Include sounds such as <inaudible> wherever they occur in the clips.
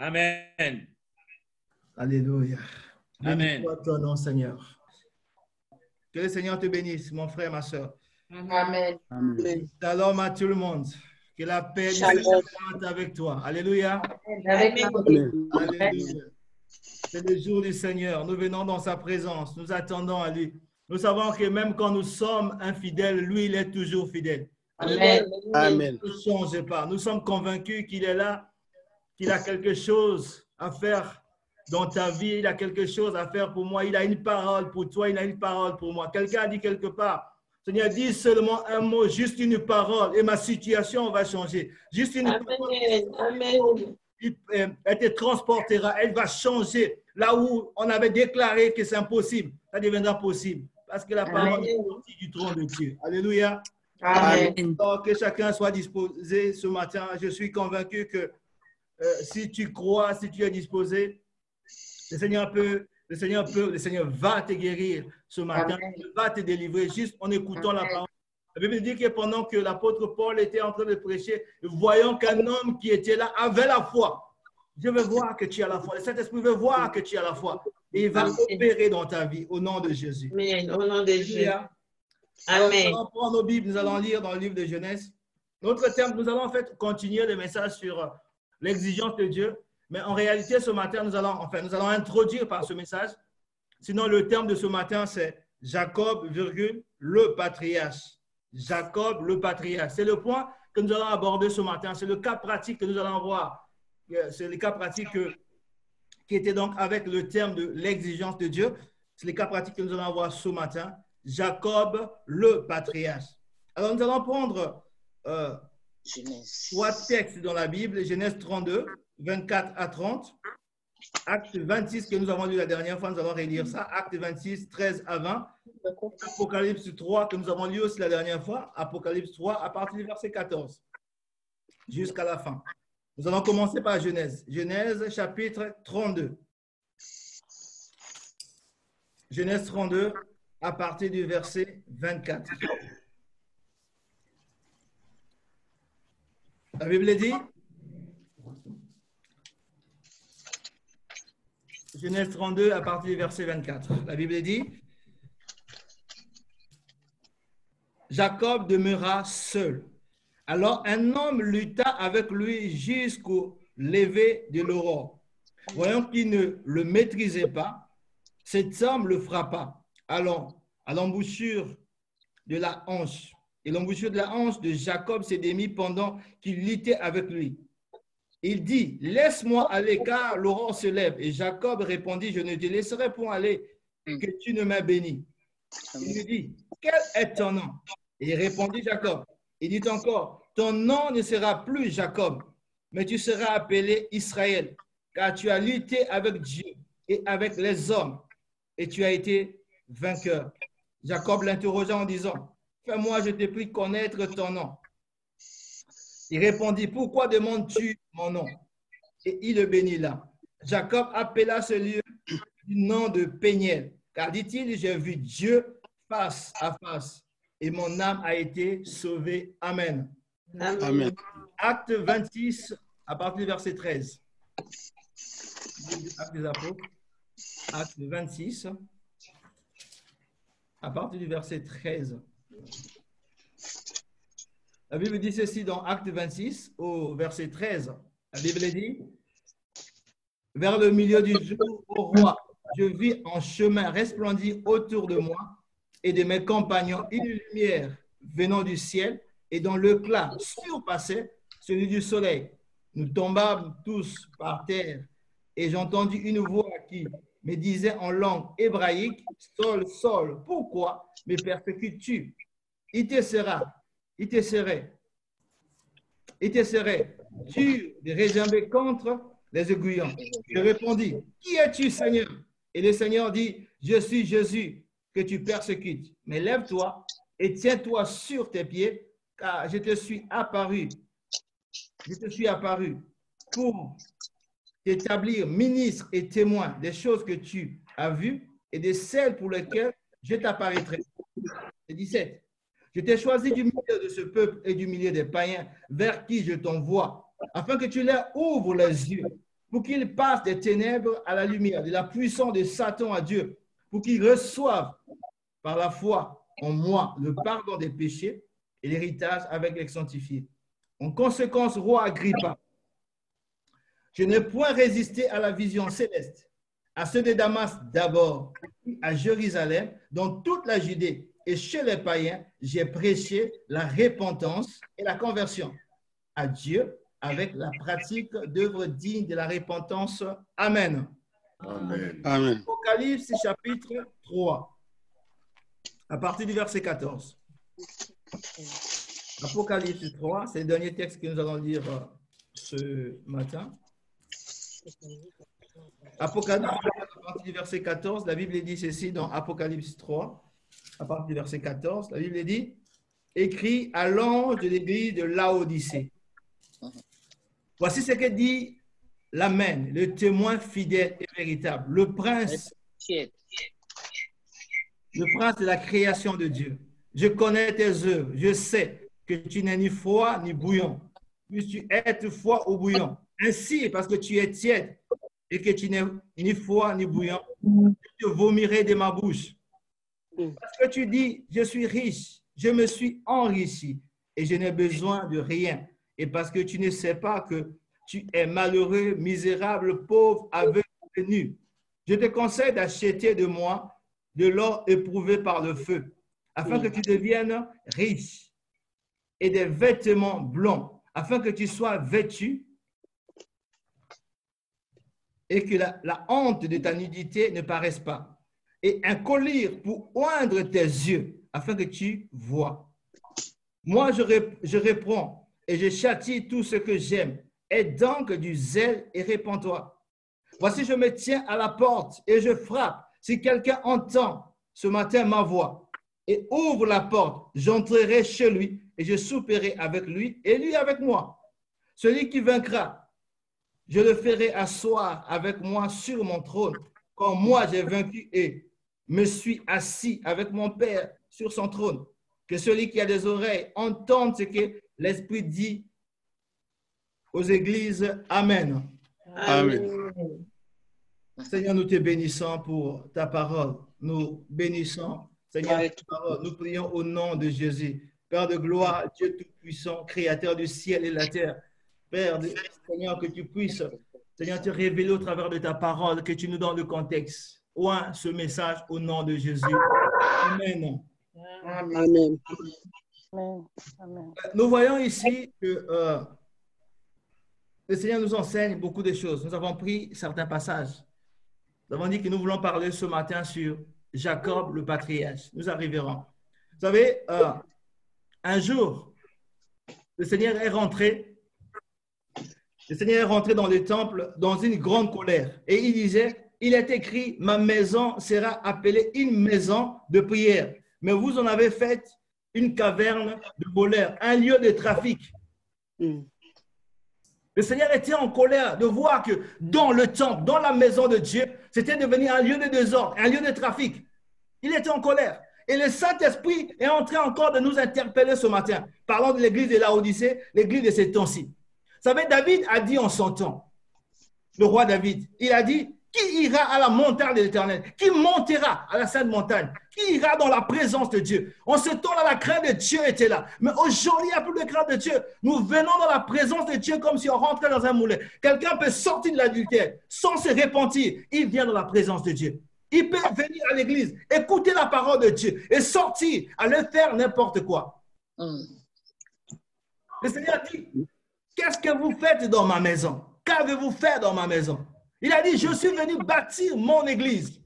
Amen. Alléluia. Amen. Béni soit ton nom, Seigneur. Que le Seigneur te bénisse, mon frère, ma soeur. Amen. Shalom à tout le monde. Que la paix du Shalom. Seigneur soit avec toi. Alléluia. Avec Alléluia. C'est le jour du Seigneur. Nous venons dans sa présence. Nous attendons à lui. Nous savons que même quand nous sommes infidèles, lui, il est toujours fidèle. Amen. Amen. Ne changez pas. Nous sommes convaincus qu'il est là, qu'il a quelque chose à faire dans ta vie. Il a quelque chose à faire pour moi. Il a une parole pour toi. Il a une parole pour moi. Quelqu'un a dit quelque part, Seigneur, dis seulement un mot, juste une parole, et ma situation va changer. Juste une parole, Amen. Euh, elle te transportera. Elle va changer. Là où on avait déclaré que c'est impossible, ça deviendra possible. Parce que la parole est sortie du trône de Dieu. Alléluia. Amen. Que chacun soit disposé ce matin. Je suis convaincu que euh, si tu crois, si tu es disposé, le Seigneur peut, le Seigneur peut, le Seigneur va te guérir ce matin, Amen. il va te délivrer juste en écoutant la parole. La Bible dit que pendant que l'apôtre Paul était en train de prêcher, voyant qu'un homme qui était là avait la foi. Je veux voir que tu as la foi. Le Saint-Esprit veut voir que tu as la foi. Et il va Amen. opérer dans ta vie au nom de Jésus. Amen. Au nom de Jésus. Alors, Amen. nous allons prendre nos Bibles, nous allons lire dans le livre de Genèse. Notre terme, nous allons en fait continuer le message sur euh, l'exigence de Dieu. Mais en réalité, ce matin, nous allons, enfin, nous allons introduire par ce message. Sinon, le terme de ce matin, c'est Jacob, virgule, le patriarche. Jacob, le patriarche. C'est le point que nous allons aborder ce matin. C'est le cas pratique que nous allons voir. Euh, C'est le cas pratique que- qui était donc avec le terme de l'exigence de Dieu. C'est le cas pratique que nous allons voir ce matin. Jacob, le patriarche. Alors, nous allons prendre euh, trois textes dans la Bible, Genèse 32, 24 à 30, Acte 26 que nous avons lu la dernière fois, nous allons relire ça, Acte 26, 13 à 20, Apocalypse 3 que nous avons lu aussi la dernière fois, Apocalypse 3 à partir du verset 14 jusqu'à la fin. Nous allons commencer par Genèse. Genèse chapitre 32. Genèse 32 à partir du verset 24. La Bible dit, Genèse 32 à partir du verset 24. La Bible dit, Jacob demeura seul. Alors un homme lutta avec lui jusqu'au lever de l'aurore. Voyant qu'il ne le maîtrisait pas, cet homme le frappa allant à l'embouchure de la hanche. Et l'embouchure de la hanche de Jacob s'est démis pendant qu'il luttait avec lui. Il dit, laisse-moi aller car l'aurore se lève. Et Jacob répondit, je ne te laisserai point aller que tu ne m'as béni. Il lui dit, quel est ton nom? Et il répondit Jacob. Il dit encore, ton nom ne sera plus Jacob, mais tu seras appelé Israël, car tu as lutté avec Dieu et avec les hommes, et tu as été vainqueur. Jacob l'interrogea en disant, fais-moi, je te prie, connaître ton nom. Il répondit, pourquoi demandes-tu mon nom? Et il le bénit là. Jacob appela ce lieu du nom de Péniel, car dit-il, j'ai vu Dieu face à face, et mon âme a été sauvée. Amen. Amen. Acte 26, à partir du verset 13. Acte des Apôtres, acte 26, à partir du verset 13. La Bible dit ceci dans Acte 26, au verset 13. La Bible dit, vers le milieu du jour, au roi, je vis en chemin resplendir autour de moi et de mes compagnons une lumière venant du ciel et dont l'éclat surpassait celui du soleil. Nous tombâmes tous par terre et j'entendis une voix qui me disait en langue hébraïque, Sol, Sol, pourquoi me persécutes-tu? Il te sera, il te serait, il te serait dur de réserver contre les aiguillons. Je répondis, Qui es-tu, Seigneur? Et le Seigneur dit, Je suis Jésus que tu persécutes. Mais lève-toi et tiens-toi sur tes pieds, car je te suis apparu. Je te suis apparu pour t'établir ministre et témoin des choses que tu as vues et de celles pour lesquelles je t'apparaîtrai. Et 17. Je t'ai choisi du milieu de ce peuple et du milieu des païens vers qui je t'envoie, afin que tu leur ouvres les yeux, pour qu'ils passent des ténèbres à la lumière, de la puissance de Satan à Dieu, pour qu'ils reçoivent par la foi en moi le pardon des péchés et l'héritage avec les sanctifiés. En conséquence, roi Agrippa, je n'ai point résisté à la vision céleste, à ceux de Damas d'abord, à Jérusalem, dans toute la Judée et chez les païens, j'ai prêché la repentance et la conversion à Dieu avec la pratique d'œuvres dignes de la repentance. Amen. Amen. Amen. Apocalypse chapitre 3, à partir du verset 14. Apocalypse 3, c'est le dernier texte que nous allons lire euh, ce matin. Apocalypse 3, à partir du verset 14, la Bible dit ceci dans Apocalypse 3, à partir du verset 14, la Bible dit Écrit à l'ange de l'église de Laodicée. Voici ce que dit l'Amen, le témoin fidèle et véritable, le prince le prince de la création de Dieu. Je connais tes œuvres. Je sais que tu n'es ni froid ni bouillon. Puisses-tu être froid ou bouillon. Ainsi, parce que tu es tiède et que tu n'es ni froid ni bouillon, je te vomirai de ma bouche. Parce que tu dis, je suis riche, je me suis enrichi et je n'ai besoin de rien. Et parce que tu ne sais pas que tu es malheureux, misérable, pauvre, aveugle nu. Je te conseille d'acheter de moi de l'or éprouvé par le feu, afin que tu deviennes riche, et des vêtements blancs, afin que tu sois vêtu, et que la, la honte de ta nudité ne paraisse pas, et un collier pour oindre tes yeux, afin que tu vois. Moi, je, rép- réponds et je châtie tout ce que j'aime. Aie donc du zèle et répands-toi. Voici, je me tiens à la porte et je frappe. Si quelqu'un entend ce matin ma voix et ouvre la porte, j'entrerai chez lui et je souperai avec lui et lui avec moi. Celui qui vaincra, je le ferai asseoir avec moi sur mon trône, comme moi j'ai vaincu et me suis assis avec mon Père sur son trône. Que celui qui a des oreilles entende ce que l'Esprit dit aux églises. Amen. Amen. Seigneur, nous te bénissons pour ta parole. Nous bénissons, Seigneur, ta parole. Nous prions au nom de Jésus. Père de gloire, Dieu Tout-Puissant, Créateur du ciel et de la terre. Père, de- Seigneur, que tu puisses, Seigneur, te révéler au travers de ta parole, que tu nous donnes le contexte. Ce message au nom de Jésus. Amen. Amen. Amen. Amen. Nous voyons ici que euh, le Seigneur nous enseigne beaucoup de choses. Nous avons pris certains passages. Nous avons dit que nous voulons parler ce matin sur Jacob le patriarche. Nous arriverons. Vous savez, euh, un jour, le Seigneur est rentré. Le Seigneur est rentré dans le temple dans une grande colère. Et il disait, il est écrit, ma maison sera appelée une maison de prière. Mais vous en avez fait une caverne de voleurs, un lieu de trafic. Mm. Le Seigneur était en colère de voir que dans le temple, dans la maison de Dieu, c'était devenu un lieu de désordre, un lieu de trafic. Il était en colère. Et le Saint-Esprit est en train encore de nous interpeller ce matin. Parlons de l'église de Laodicée, l'église de ces temps-ci. Vous savez, David a dit en son temps, le roi David, il a dit, qui ira à la montagne de l'Éternel? Qui montera à la sainte montagne? Qui ira dans la présence de Dieu? En ce temps-là, la crainte de Dieu était là. Mais aujourd'hui, il n'y a plus de crainte de Dieu. Nous venons dans la présence de Dieu comme si on rentrait dans un moulin. Quelqu'un peut sortir de l'adultère sans se repentir. Il vient dans la présence de Dieu. Il peut venir à l'église, écouter la parole de Dieu et sortir, aller faire n'importe quoi. Le Seigneur dit, qu'est-ce que vous faites dans ma maison? Qu'avez-vous fait dans ma maison? Il a dit, je suis venu bâtir mon église.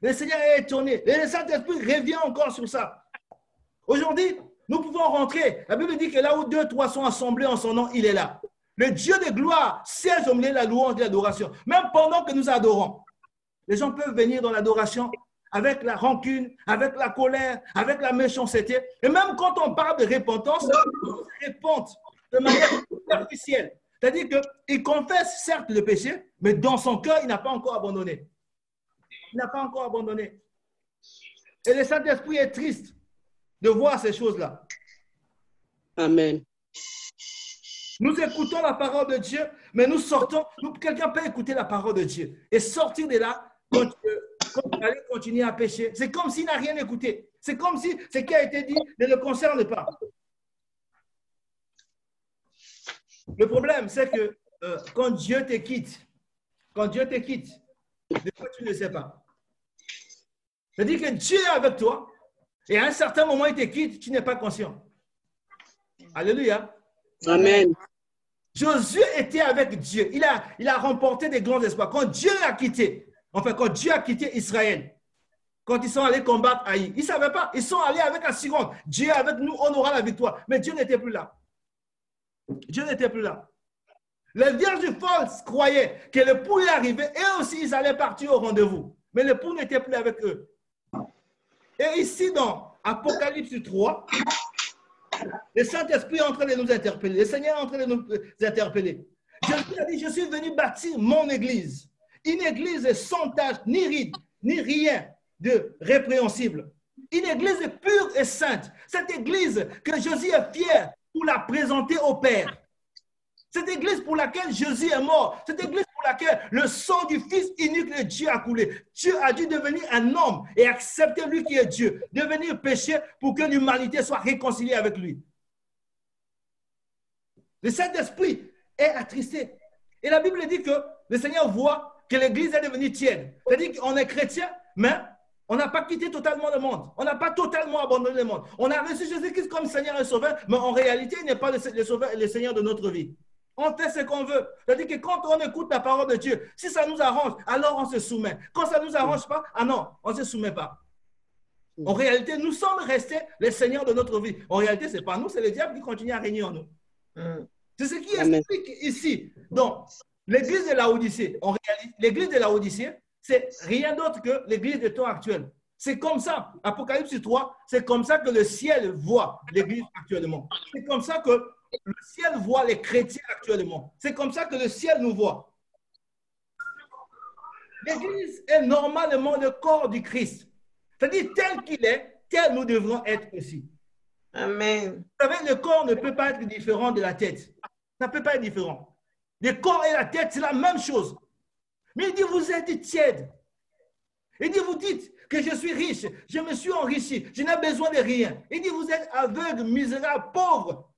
Le Seigneur est étonné. Et le Saint-Esprit revient encore sur ça. Aujourd'hui, nous pouvons rentrer. La Bible dit que là où deux, trois sont assemblés en son nom, il est là. Le Dieu de gloire siège au milieu de la louange et de l'adoration. Même pendant que nous adorons, les gens peuvent venir dans l'adoration avec la rancune, avec la colère, avec la méchanceté. Et même quand on parle de repentance, ils se répandent de manière superficielle. C'est-à-dire qu'il confesse certes le péché, mais dans son cœur, il n'a pas encore abandonné. Il n'a pas encore abandonné. Et le Saint-Esprit est triste de voir ces choses-là. Amen. Nous écoutons la parole de Dieu, mais nous sortons. nous- Quelqu'un peut écouter la parole de Dieu et sortir de là quand, quand aller continuer à pécher. C'est comme s'il n'a rien écouté. C'est comme si ce qui a été dit ne le concerne pas. Le problème, c'est que euh, quand Dieu te quitte, quand Dieu te quitte, des fois tu ne le sais pas. C'est-à-dire que Dieu est avec toi et à un certain moment il te quitte, tu n'es pas conscient. Alléluia. Amen. Josué était avec Dieu. Il a, il a remporté des grands espoirs. Quand Dieu l'a quitté, enfin, quand Dieu a quitté Israël, quand ils sont allés combattre Haï, ils ne savaient pas. Ils sont allés avec la seconde. Dieu est avec nous, on aura la victoire. Mais Dieu n'était plus là. Dieu n'était plus là. Les vierges folles croyaient que le pouls arrivé et aussi ils allaient partir au rendez-vous. Mais le pouls n'était plus avec eux. Et ici, dans Apocalypse 3, le Saint-Esprit est en train de nous interpeller. Le Seigneur est en train de nous interpeller. Jésus a dit, je suis venu bâtir mon église. Une église sans tache, ni ride, ni rien de répréhensible. Une église pure et sainte. Cette église que Jésus est fier pour la présenter au Père. Cette église pour laquelle Jésus est mort. Cette église pour laquelle le sang du Fils unique de Dieu a coulé. Dieu a dû devenir un homme et accepter lui qui est Dieu. Devenir péché pour que l'humanité soit réconciliée avec lui. Le Saint-Esprit est attristé. Et la Bible dit que le Seigneur voit que l'Église est devenue tiède. C'est-à-dire qu'on est chrétien, mais on n'a pas quitté totalement le monde. On n'a pas totalement abandonné le monde. On a reçu Jésus-Christ comme Seigneur et Sauveur, mais en réalité, il n'est pas le, Sauveur et le Seigneur de notre vie. On fait ce qu'on veut. C'est-à-dire que quand on écoute la parole de Dieu, si ça nous arrange, alors on se soumet. Quand ça ne nous arrange pas, ah non, on ne se soumet pas. En réalité, nous sommes restés les seigneurs de notre vie. En réalité, ce n'est pas nous, c'est le diable qui continue à régner en nous. C'est ce qui explique ici. Donc, l'église de la Odyssée, en réalité, l'église de la Odyssée, c'est rien d'autre que l'église de temps actuel. C'est comme ça, Apocalypse 3, c'est comme ça que le ciel voit l'église actuellement. C'est comme ça que le ciel voit les chrétiens actuellement. C'est comme ça que le ciel nous voit. L'église est normalement le corps du Christ. C'est-à-dire tel qu'il est, tel nous devrons être aussi. Amen. Vous savez, le corps ne peut pas être différent de la tête. Ça ne peut pas être différent. Le corps et la tête, c'est la même chose. Mais il dit, vous êtes tiède. Il dit, vous dites que je suis riche, je me suis enrichi, je n'ai besoin de rien. Il dit, vous êtes aveugle, misérable, pauvre.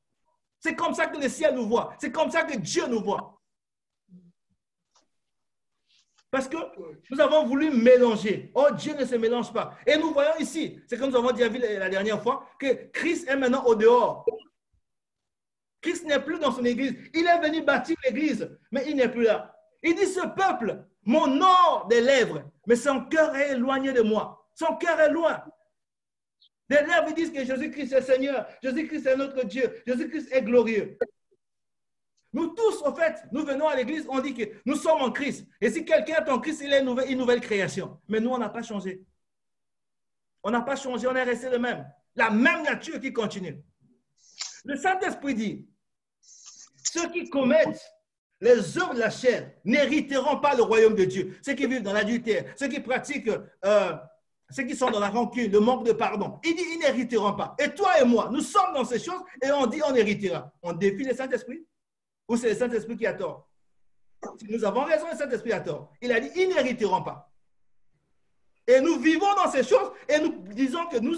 C'est comme ça que le ciel nous voit. C'est comme ça que Dieu nous voit. Parce que nous avons voulu mélanger. Oh, Dieu ne se mélange pas. Et nous voyons ici, c'est comme nous avons vu la dernière fois, que Christ est maintenant au dehors. Christ n'est plus dans son église. Il est venu bâtir l'église, mais il n'est plus là. Il dit, ce peuple m'honore des lèvres, mais son cœur est éloigné de moi. Son cœur est loin. Les lèvres ils disent que Jésus-Christ est Seigneur, Jésus-Christ est notre Dieu, Jésus-Christ est glorieux. Nous tous, en fait, nous venons à l'église, on dit que nous sommes en Christ. Et si quelqu'un est en Christ, il est une nouvelle création. Mais nous, on n'a pas changé. On n'a pas changé, on est resté le même. La même nature qui continue. Le Saint-Esprit dit, ceux qui commettent les œuvres de la chair n'hériteront pas le royaume de Dieu. Ceux qui vivent dans l'adultère, ceux qui pratiquent, euh, ceux qui sont dans la rancune, le manque de pardon. Il dit, ils n'hériteront pas. Et toi et moi, nous sommes dans ces choses et on dit, on héritera. On défie le Saint-Esprit? Ou c'est le Saint-Esprit qui a tort? Si nous avons raison, le Saint-Esprit a tort. Il a dit, ils n'hériteront pas. Et nous vivons dans ces choses et nous disons que nous,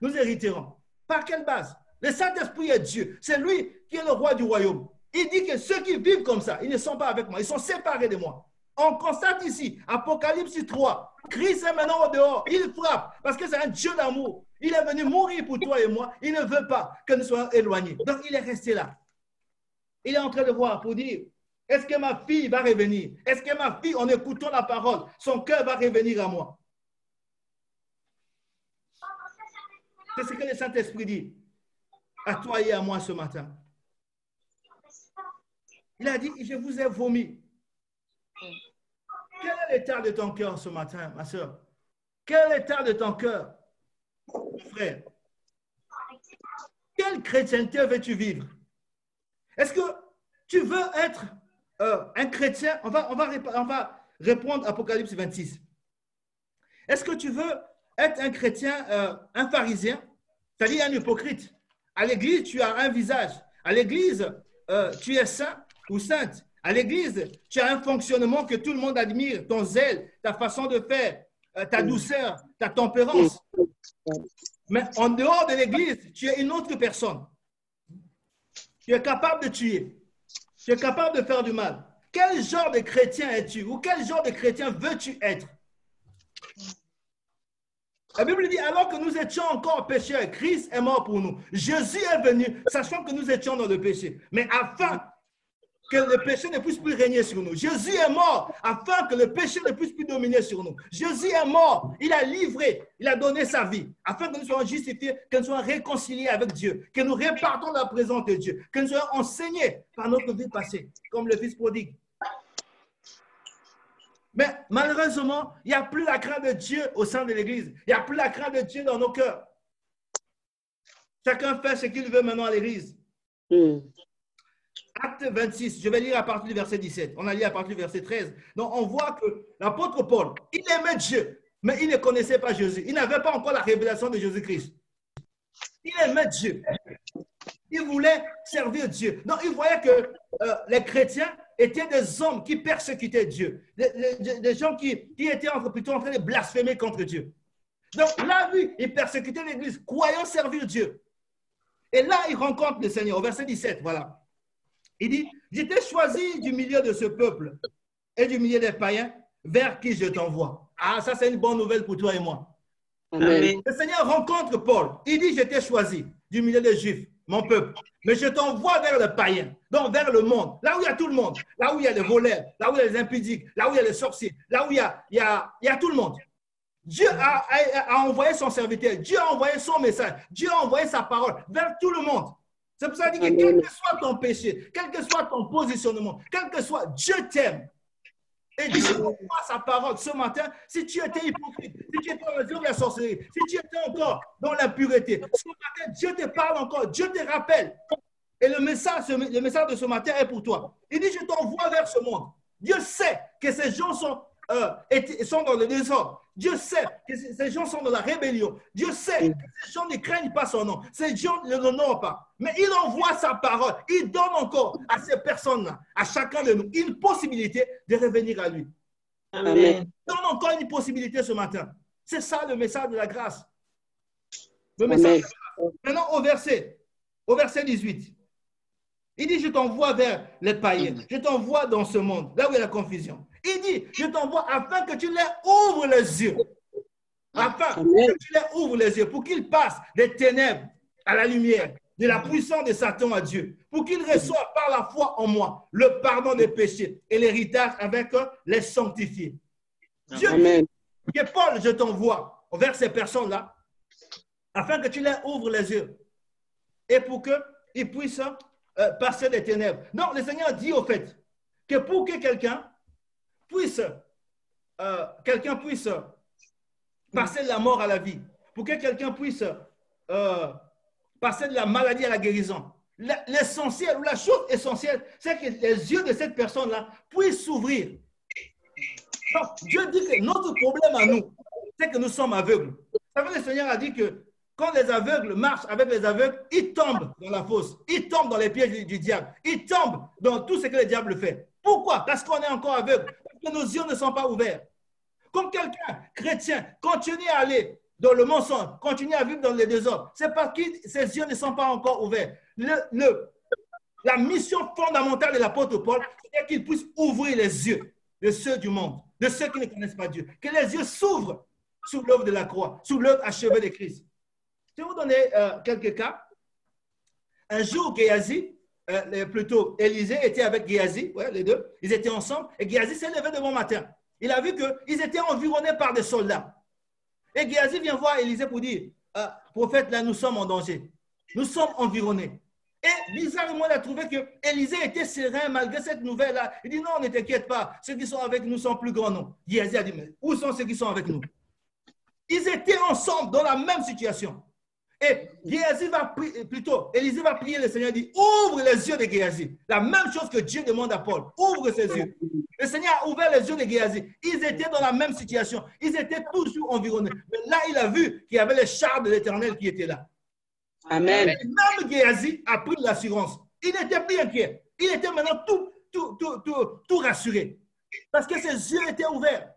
nous hériterons. Par quelle base? Le Saint-Esprit est Dieu. C'est lui qui est le roi du royaume. Il dit que ceux qui vivent comme ça, ils ne sont pas avec moi, ils sont séparés de moi. On constate ici, Apocalypse 3, Christ est maintenant au dehors, il frappe parce que c'est un Dieu d'amour. Il est venu mourir pour toi et moi, il ne veut pas que nous soyons éloignés. Donc il est resté là. Il est en train de voir pour dire, est-ce que ma fille va revenir? Est-ce que ma fille, en écoutant la parole, son cœur va revenir à moi? C'est ce que le Saint-Esprit dit à toi et à moi ce matin. Il a dit, je vous ai vomi. Quel est l'état de ton cœur ce matin, ma soeur? Quel est l'état de ton cœur, mon frère? Quelle chrétienté veux-tu vivre? Est-ce que tu veux être euh, un chrétien? On va, on, va, on va répondre à Apocalypse 26. Est-ce que tu veux être un chrétien, euh, un pharisien, c'est-à-dire un hypocrite? À l'église, tu as un visage. À l'église, euh, tu es saint ou sainte. À l'église, tu as un fonctionnement que tout le monde admire, ton zèle, ta façon de faire, euh, ta douceur, ta tempérance. Mais en dehors de l'église, tu es une autre personne. Tu es capable de tuer. Tu es capable de faire du mal. Quel genre de chrétien es-tu ou quel genre de chrétien veux-tu être? La Bible dit, alors que nous étions encore pécheurs, Christ est mort pour nous. Jésus est venu, sachant que nous étions dans le péché. Mais afin que le péché ne puisse plus régner sur nous. Jésus est mort afin que le péché ne puisse plus dominer sur nous. Jésus est mort, il a livré, il a donné sa vie afin que nous soyons justifiés, que nous soyons réconciliés avec Dieu, que nous répartons la présence de Dieu, que nous soyons enseignés par notre vie passée, comme le fils prodigue. Mais malheureusement, il n'y a plus la crainte de Dieu au sein de l'Église. Il n'y a plus la crainte de Dieu dans nos cœurs. Chacun fait ce qu'il veut maintenant à l'Église. Mm. Acte 26, je vais lire à partir du verset 17. On a lu à partir du verset 13. Donc, on voit que l'apôtre Paul, il aimait Dieu, mais il ne connaissait pas Jésus. Il n'avait pas encore la révélation de Jésus-Christ. Il aimait Dieu. Il voulait servir Dieu. Donc, il voyait que euh, les chrétiens étaient des hommes qui persécutaient Dieu. Des, gens qui, étaient en- plutôt en train de blasphémer contre Dieu. Donc, là, lui, il persécutait l'Église, croyant servir Dieu. Et là, il rencontre le Seigneur, au verset 17, voilà. Il dit, j'étais choisi du milieu de ce peuple et du milieu des païens vers qui je t'envoie. Ah, ça, c'est une bonne nouvelle pour toi et moi. Amen. Le Seigneur rencontre Paul. Il dit, j'étais choisi du milieu des Juifs, mon peuple. Mais je t'envoie vers le païen, donc vers le monde, là où il y a tout le monde, là où il y a les voleurs, là où il y a les impudiques, là où il y a les sorciers, là où il y a, il y a, il y a tout le monde. Dieu a, a- a envoyé son serviteur, Dieu a envoyé son message, Dieu a envoyé sa parole vers tout le monde. C'est pour ça que quel que soit ton péché, quel que soit ton positionnement, quel que soit, Dieu t'aime. Et Dieu envoie sa parole ce matin. Si tu étais hypocrite, si tu étais jeu de la sorcellerie, si tu étais encore dans l'impureté, ce matin, Dieu te parle encore, Dieu te rappelle. Et le message, le message de ce matin est pour toi. Il dit, je t'envoie vers ce monde. Dieu sait que ces gens sont, euh, sont dans le désordre. Dieu sait que ces gens sont dans la rébellion. Dieu sait que ces gens ne craignent pas son nom. Ces gens ne l'honorent pas. Mais il envoie sa parole. Il donne encore à ces personnes-là, à chacun de nous, une possibilité de revenir à lui. Amen. donne encore une possibilité ce matin. C'est ça le message de la grâce. Le Amen. message de la grâce. Maintenant, au verset, au verset 18, il dit, je t'envoie vers les païens, je t'envoie dans ce monde, là où il y a la confusion. Il dit, je t'envoie afin que tu leur ouvres les yeux. Afin Amen. que tu leur ouvres les yeux pour qu'ils passent des ténèbres à la lumière, de la puissance de Satan à Dieu, pour qu'ils reçoivent par la foi en moi le pardon des péchés et l'héritage avec eux, les sanctifiés. Dieu Amen. que Paul, je t'envoie vers ces personnes-là, afin que tu leur ouvres les yeux et pour qu'ils puissent euh, passer des ténèbres. Donc, le Seigneur dit au fait que pour que quelqu'un puisse, euh, quelqu'un puisse passer de la mort à la vie, pour que quelqu'un puisse euh, passer de la maladie à la guérison, l'essentiel la chose essentielle, c'est que les yeux de cette personne-là puissent s'ouvrir. Dieu dit que notre problème à nous, c'est que nous sommes aveugles. Vous savez, le Seigneur a dit que quand les aveugles marchent avec les aveugles, ils tombent dans la fosse, ils tombent dans les pièges du, du diable, ils tombent dans tout ce que le diable fait. Pourquoi? Parce qu'on est encore aveugle, que nos yeux ne sont pas ouverts. Comme quelqu'un chrétien continue à aller dans le mensonge, continue à vivre dans les désordres, c'est parce que ses yeux ne sont pas encore ouverts. Le, la mission fondamentale de l'apôtre Paul, c'est qu'il puisse ouvrir les yeux de ceux du monde, de ceux qui ne connaissent pas Dieu. Que les yeux s'ouvrent sous l'œuvre de la croix, sous l'œuvre achevée de Christ. Je vais vous donner euh, quelques cas. Un jour, Géasi, euh, plutôt Élisée était avec Géasi, ouais, les deux, ils étaient ensemble, et Géasi s'est levé de bon matin. Il a vu qu'ils étaient environnés par des soldats. Et Géasi vient voir Élisée pour dire, Euh, prophète, là, nous sommes en danger. Nous sommes environnés. Et bizarrement, il a trouvé que Élisée était serein malgré cette nouvelle-là. Il dit non, ne t'inquiète pas, ceux qui sont avec nous sont plus grands, non. Géasi a dit, mais où sont ceux qui sont avec nous? Ils étaient ensemble dans la même situation. Et Géasi va prier, plutôt, Élisée va prier le Seigneur, dit, ouvre les yeux de Géasi. La même chose que Dieu demande à Paul, ouvre ses yeux. Le Seigneur a ouvert les yeux de Géasi. Ils étaient dans la même situation. Ils étaient toujours environnés. Mais là, il a vu qu'il y avait les chars de l'éternel qui étaient là. Amen. Mais même Géasi a pris de l'assurance. Il n'était plus inquiet. Il était maintenant tout, tout, tout, tout, tout rassuré. Parce que ses yeux étaient ouverts.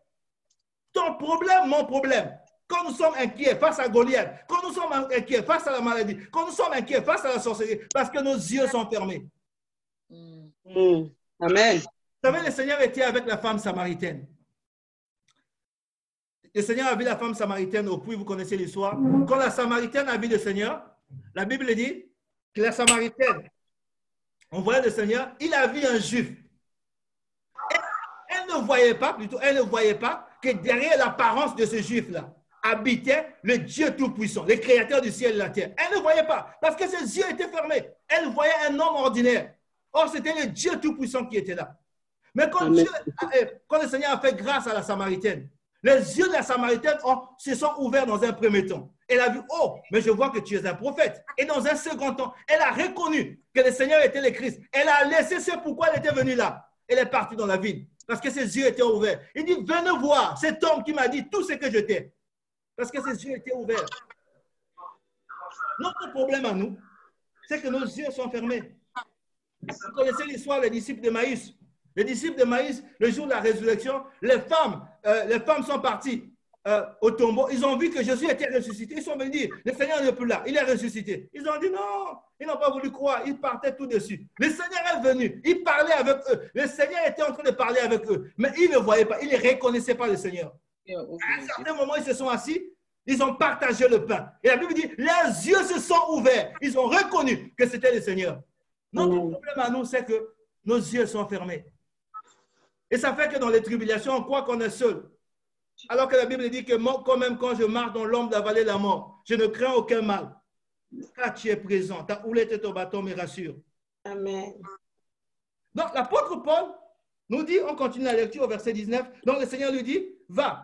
Ton problème, mon problème. Quand nous sommes inquiets face à Goliath, quand nous sommes inquiets face à la maladie, quand nous sommes inquiets face à la sorcellerie, parce que nos yeux sont fermés. Mm. Amen. Vous savez, le Seigneur était avec la femme samaritaine. Le Seigneur a vu la femme samaritaine au puits, vous connaissez l'histoire. Quand la samaritaine a vu le Seigneur, la Bible dit que la samaritaine, on voyait le Seigneur, il a vu un juif. Elle, elle ne voyait pas, plutôt, elle ne voyait pas que derrière l'apparence de ce juif-là habitait le Dieu Tout-Puissant, le Créateur du ciel et de la terre. Elle ne voyait pas parce que ses yeux étaient fermés. Elle voyait un homme ordinaire. Or, c'était le Dieu Tout-Puissant qui était là. Mais quand, Amen. Dieu a- eh, quand le Seigneur a fait grâce à la Samaritaine, les yeux de la Samaritaine ont- se sont ouverts dans un premier temps. Elle a vu, oh, mais je vois que tu es un prophète. Et dans un second temps, elle a reconnu que le Seigneur était le Christ. Elle a laissé ce pourquoi elle était venue là. Elle est partie dans la ville parce que ses yeux étaient ouverts. Il dit, venez voir cet homme qui m'a dit tout ce que j'étais. Parce que ses yeux étaient ouverts. Notre problème à nous, c'est que nos yeux sont fermés. Vous connaissez l'histoire des disciples de Maïs. Les disciples de Maïs, le jour de la résurrection, les femmes, euh, les femmes sont parties euh, au tombeau. Ils ont vu que Jésus était ressuscité. Ils sont venus dire, le Seigneur n'est plus là, il est ressuscité. Ils ont dit non, ils n'ont pas voulu croire. Ils partaient tout dessus. Le Seigneur est venu, il parlait avec eux. Le Seigneur était en train de parler avec eux, mais ils ne voyaient pas, ils ne reconnaissaient pas le Seigneur. À un certain moment, ils se sont assis, ils ont partagé le pain. Et la Bible dit, leurs yeux se sont ouverts. Ils ont reconnu que c'était le Seigneur. Notre Amen. problème à nous, c'est que nos yeux sont fermés. Et ça fait que dans les tribulations, on croit qu'on est seul. Alors que la Bible dit que moi, quand même quand je marche dans l'ombre de la vallée de la mort, je ne crains aucun mal. Car tu es présent. Ta houlette et ton bâton me rassurent. Amen. Donc, l'apôtre Paul nous dit, on continue la lecture au verset 19, donc le Seigneur lui dit, va,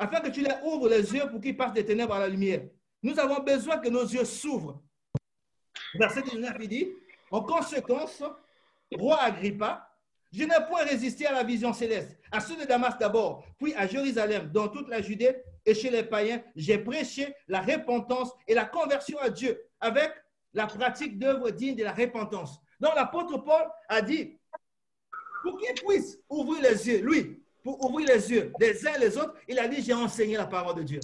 afin que tu les ouvres les yeux pour qu'ils passent des ténèbres à la lumière. Nous avons besoin que nos yeux s'ouvrent. Verset 19, il dit, en conséquence, roi Agrippa, je n'ai point résisté à la vision céleste, à ceux de Damas d'abord, puis à Jérusalem, dans toute la Judée et chez les païens, j'ai prêché la repentance et la conversion à Dieu avec la pratique d'œuvres dignes de la repentance. Donc l'apôtre Paul a dit, pour qu'il puisse ouvrir les yeux, lui, pour ouvrir les yeux des uns et les autres, il a dit, j'ai enseigné la parole de Dieu.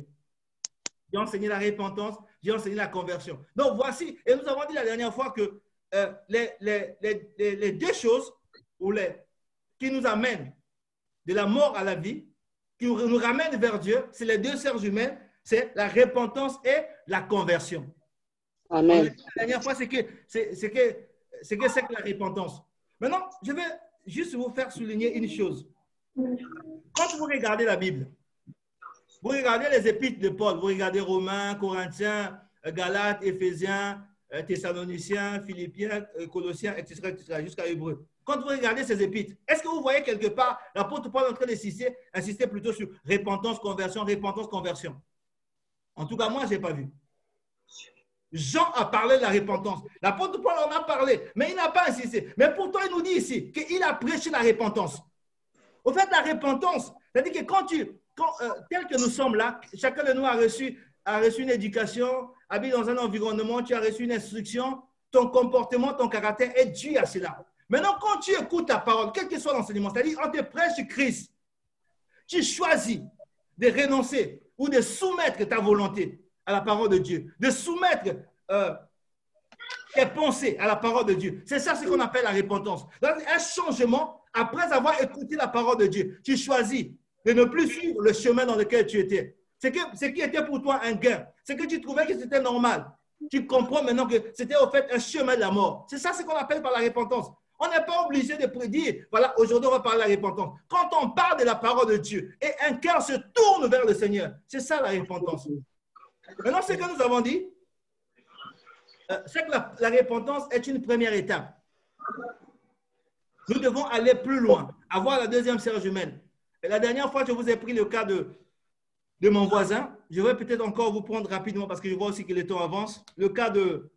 J'ai enseigné la repentance, j'ai enseigné la conversion. Donc voici, et nous avons dit la dernière fois que euh, les, les- les- les- les deux choses ou les, qui nous amènent de la mort à la vie, qui nous ramènent vers Dieu, c'est les deux sœurs humaines, c'est la repentance et la conversion. Amen. La dernière fois, c'est que c'est c'est que c'est que c'est que la repentance. Maintenant, je vais juste vous faire souligner une chose. Quand vous regardez la Bible, vous regardez les épîtres de Paul, vous regardez Romains, Corinthiens, euh, Galates, Éphésiens, euh, Thessaloniciens, Philippiens, euh, Colossiens, etc., etc., jusqu'à Hébreu. Quand vous regardez ces épîtres, est-ce que vous voyez quelque part l'apôtre Paul en train d'insister, insister plutôt sur repentance, conversion, repentance, conversion? En tout cas, moi, je n'ai pas vu. Jean a parlé de la repentance. L'apôtre Paul en a parlé, mais il n'a pas insisté. Mais pourtant, il nous dit ici qu'il a prêché la repentance. Au fait, la repentance, c'est-à-dire que quand tu, euh, tel que nous sommes là, chacun de nous a reçu, a reçu une éducation, habite dans un environnement, tu as reçu une instruction, ton comportement, ton caractère est dû à cela. Maintenant, quand tu écoutes ta parole, quel que soit l'enseignement, c'est-à-dire on te prêche Christ, tu choisis de renoncer ou de soumettre ta volonté à la parole de Dieu, de soumettre euh, tes pensées à la parole de Dieu. C'est ça ce qu'on appelle la repentance. Un changement après avoir écouté la parole de Dieu. Tu choisis de ne plus suivre le chemin dans lequel tu étais. C'est que ce qui était pour toi un gain, c'est que tu trouvais que c'était normal. Tu comprends maintenant que c'était au fait un chemin de la mort. C'est ça ce qu'on appelle par la repentance. On n'est pas obligé de prédire, voilà, aujourd'hui on va parler de la repentance. Quand on parle de la parole de Dieu et un cœur se tourne vers le Seigneur, c'est ça la repentance. Maintenant, ce que nous avons dit, euh, c'est que la, la repentance est une première étape. Nous devons aller plus loin, avoir la deuxième sœur jumelle. Et la dernière fois, je vous ai pris le cas de, de mon voisin. Je vais peut-être encore vous prendre rapidement parce que je vois aussi que le temps avance. Le cas de,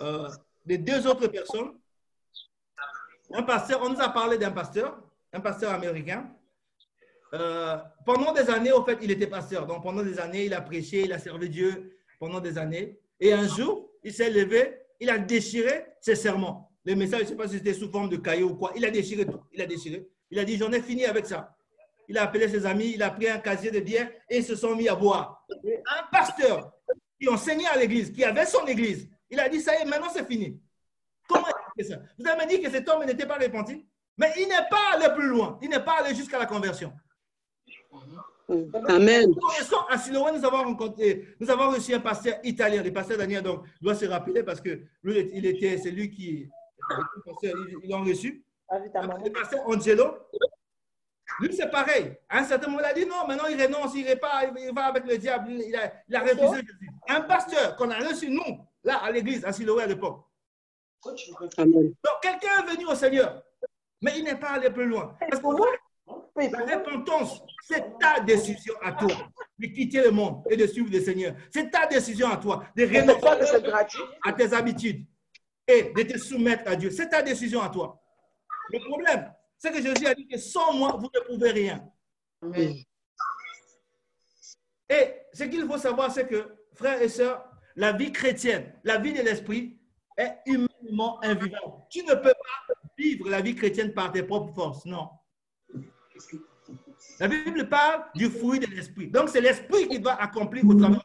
euh, deux autres personnes. Un pasteur, on nous a parlé d'un pasteur, un pasteur américain. Euh, pendant des années, au fait, il était pasteur. Donc, pendant des années, il a prêché, il a servi Dieu pendant des années. Et un jour, il s'est levé, il a déchiré ses sermons. Les messages, je ne sais pas si c'était sous forme de cahier ou quoi. Il a déchiré tout. Il a déchiré. Il a dit, j'en ai fini avec ça. Il a appelé ses amis, il a pris un casier de bière et ils se sont mis à boire. Un pasteur qui enseignait à l'église, qui avait son église, il a dit, ça y est, maintenant c'est fini. Comment fait ça? Vous avez dit que cet homme n'était pas repenti, mais il n'est pas allé plus loin. Il n'est pas allé jusqu'à la conversion. Amen. Nous, à Siloé, nous avons rencontré, nous avons reçu un pasteur italien, le pasteur Daniel, donc, doit se rappeler parce que lui, il était, c'est lui qui, ils l'ont reçu. Le pasteur Angelo, lui, c'est pareil. À un certain moment, il a dit non, maintenant il renonce, il pas, il va avec le diable, il a, il a refusé Jésus. Un pasteur qu'on a reçu, nous, là, à l'église, à Siloé à l'époque. Donc, quelqu'un est venu au Seigneur, mais il n'est pas allé plus loin. Parce que la repentance, c'est ta décision à toi de quitter le monde et de suivre le Seigneur. C'est ta décision à toi de renoncer à tes habitudes et de te soumettre à Dieu. C'est ta décision à toi. Le problème, c'est que Jésus a dit que sans moi, vous ne pouvez rien. Et ce qu'il faut savoir, c'est que, frères et sœurs, la vie chrétienne, la vie de l'esprit est humainement invivable. Tu ne peux pas vivre la vie chrétienne par tes propres forces, non. La Bible parle du fruit de l'esprit. Donc, c'est l'esprit qui doit accomplir au travers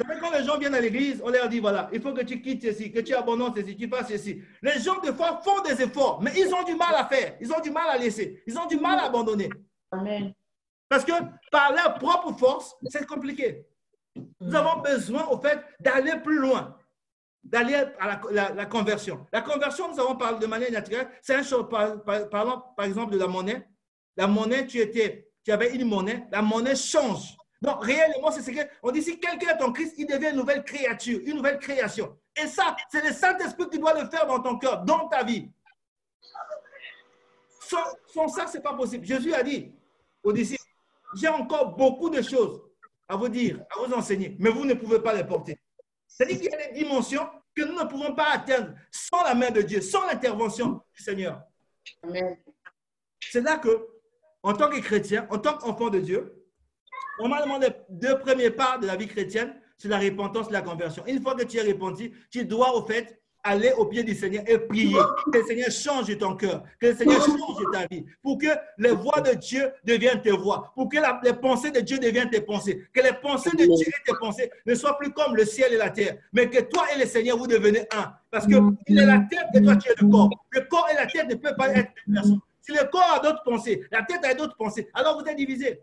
C'est vrai, quand les gens viennent à l'église, on leur dit voilà, il faut que tu quittes ceci, que tu abandonnes ceci, tu fasses ceci. Les gens, des fois, font des efforts, mais ils ont du mal à faire. Ils ont du mal à laisser. Ils ont du mal à abandonner. Amen. Parce que par leur propre force, c'est compliqué. Nous avons besoin, au fait, d'aller plus loin, d'aller à la, la- la conversion. La conversion, nous avons parlé de manière naturelle, c'est un chose, par, par- parlons par exemple de la monnaie. La monnaie, tu, étais, tu avais une monnaie, la monnaie change. Donc, réellement, c'est ce que, on dit, si quelqu'un est en Christ, il devient une nouvelle créature, une nouvelle création. Et ça, c'est le Saint-Esprit qui doit le faire dans ton cœur, dans ta vie. Sans, sans ça, ce n'est pas possible. Jésus a dit aux disciples, j'ai encore beaucoup de choses à vous dire, à vous enseigner, mais vous ne pouvez pas les porter. C'est-à-dire qu'il y a des dimensions que nous ne pouvons pas atteindre sans la main de Dieu, sans l'intervention du Seigneur. C'est là que, en tant que chrétien, en tant qu'enfant de Dieu, normalement, les deux premiers pas de la vie chrétienne, c'est la repentance et la conversion. Une fois que tu es repenti, tu dois, au fait, aller au pied du Seigneur et prier. Que le Seigneur change ton cœur, que le Seigneur change ta vie, pour que les voix de Dieu deviennent tes voix, pour que les pensées de Dieu deviennent tes pensées, que les pensées de Dieu et tes pensées ne soient plus comme le ciel et la terre, mais que toi et le Seigneur, vous devenez un. Parce que il est la tête et toi, tu es le corps. Le corps et la tête ne peuvent pas être une personne. Si le corps a d'autres pensées, la tête a d'autres pensées, alors vous êtes divisés.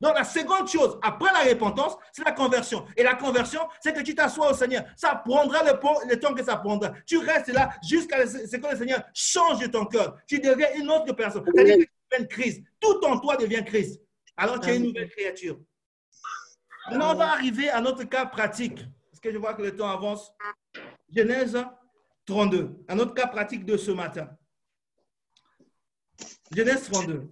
Donc, la seconde chose, après la repentance, c'est la conversion. Et la conversion, c'est que tu t'assois au Seigneur. Ça prendra le, temps que ça prendra. Tu restes là jusqu'à ce que le Seigneur change ton cœur. Tu deviens une autre personne. C'est-à-dire que tu deviens Christ. Tout en toi devient Christ. Alors, tu es une nouvelle créature. Maintenant, on va arriver à notre cas pratique. Parce que je vois que le temps avance. Genèse 32. Un autre cas pratique de ce matin. Genèse 32.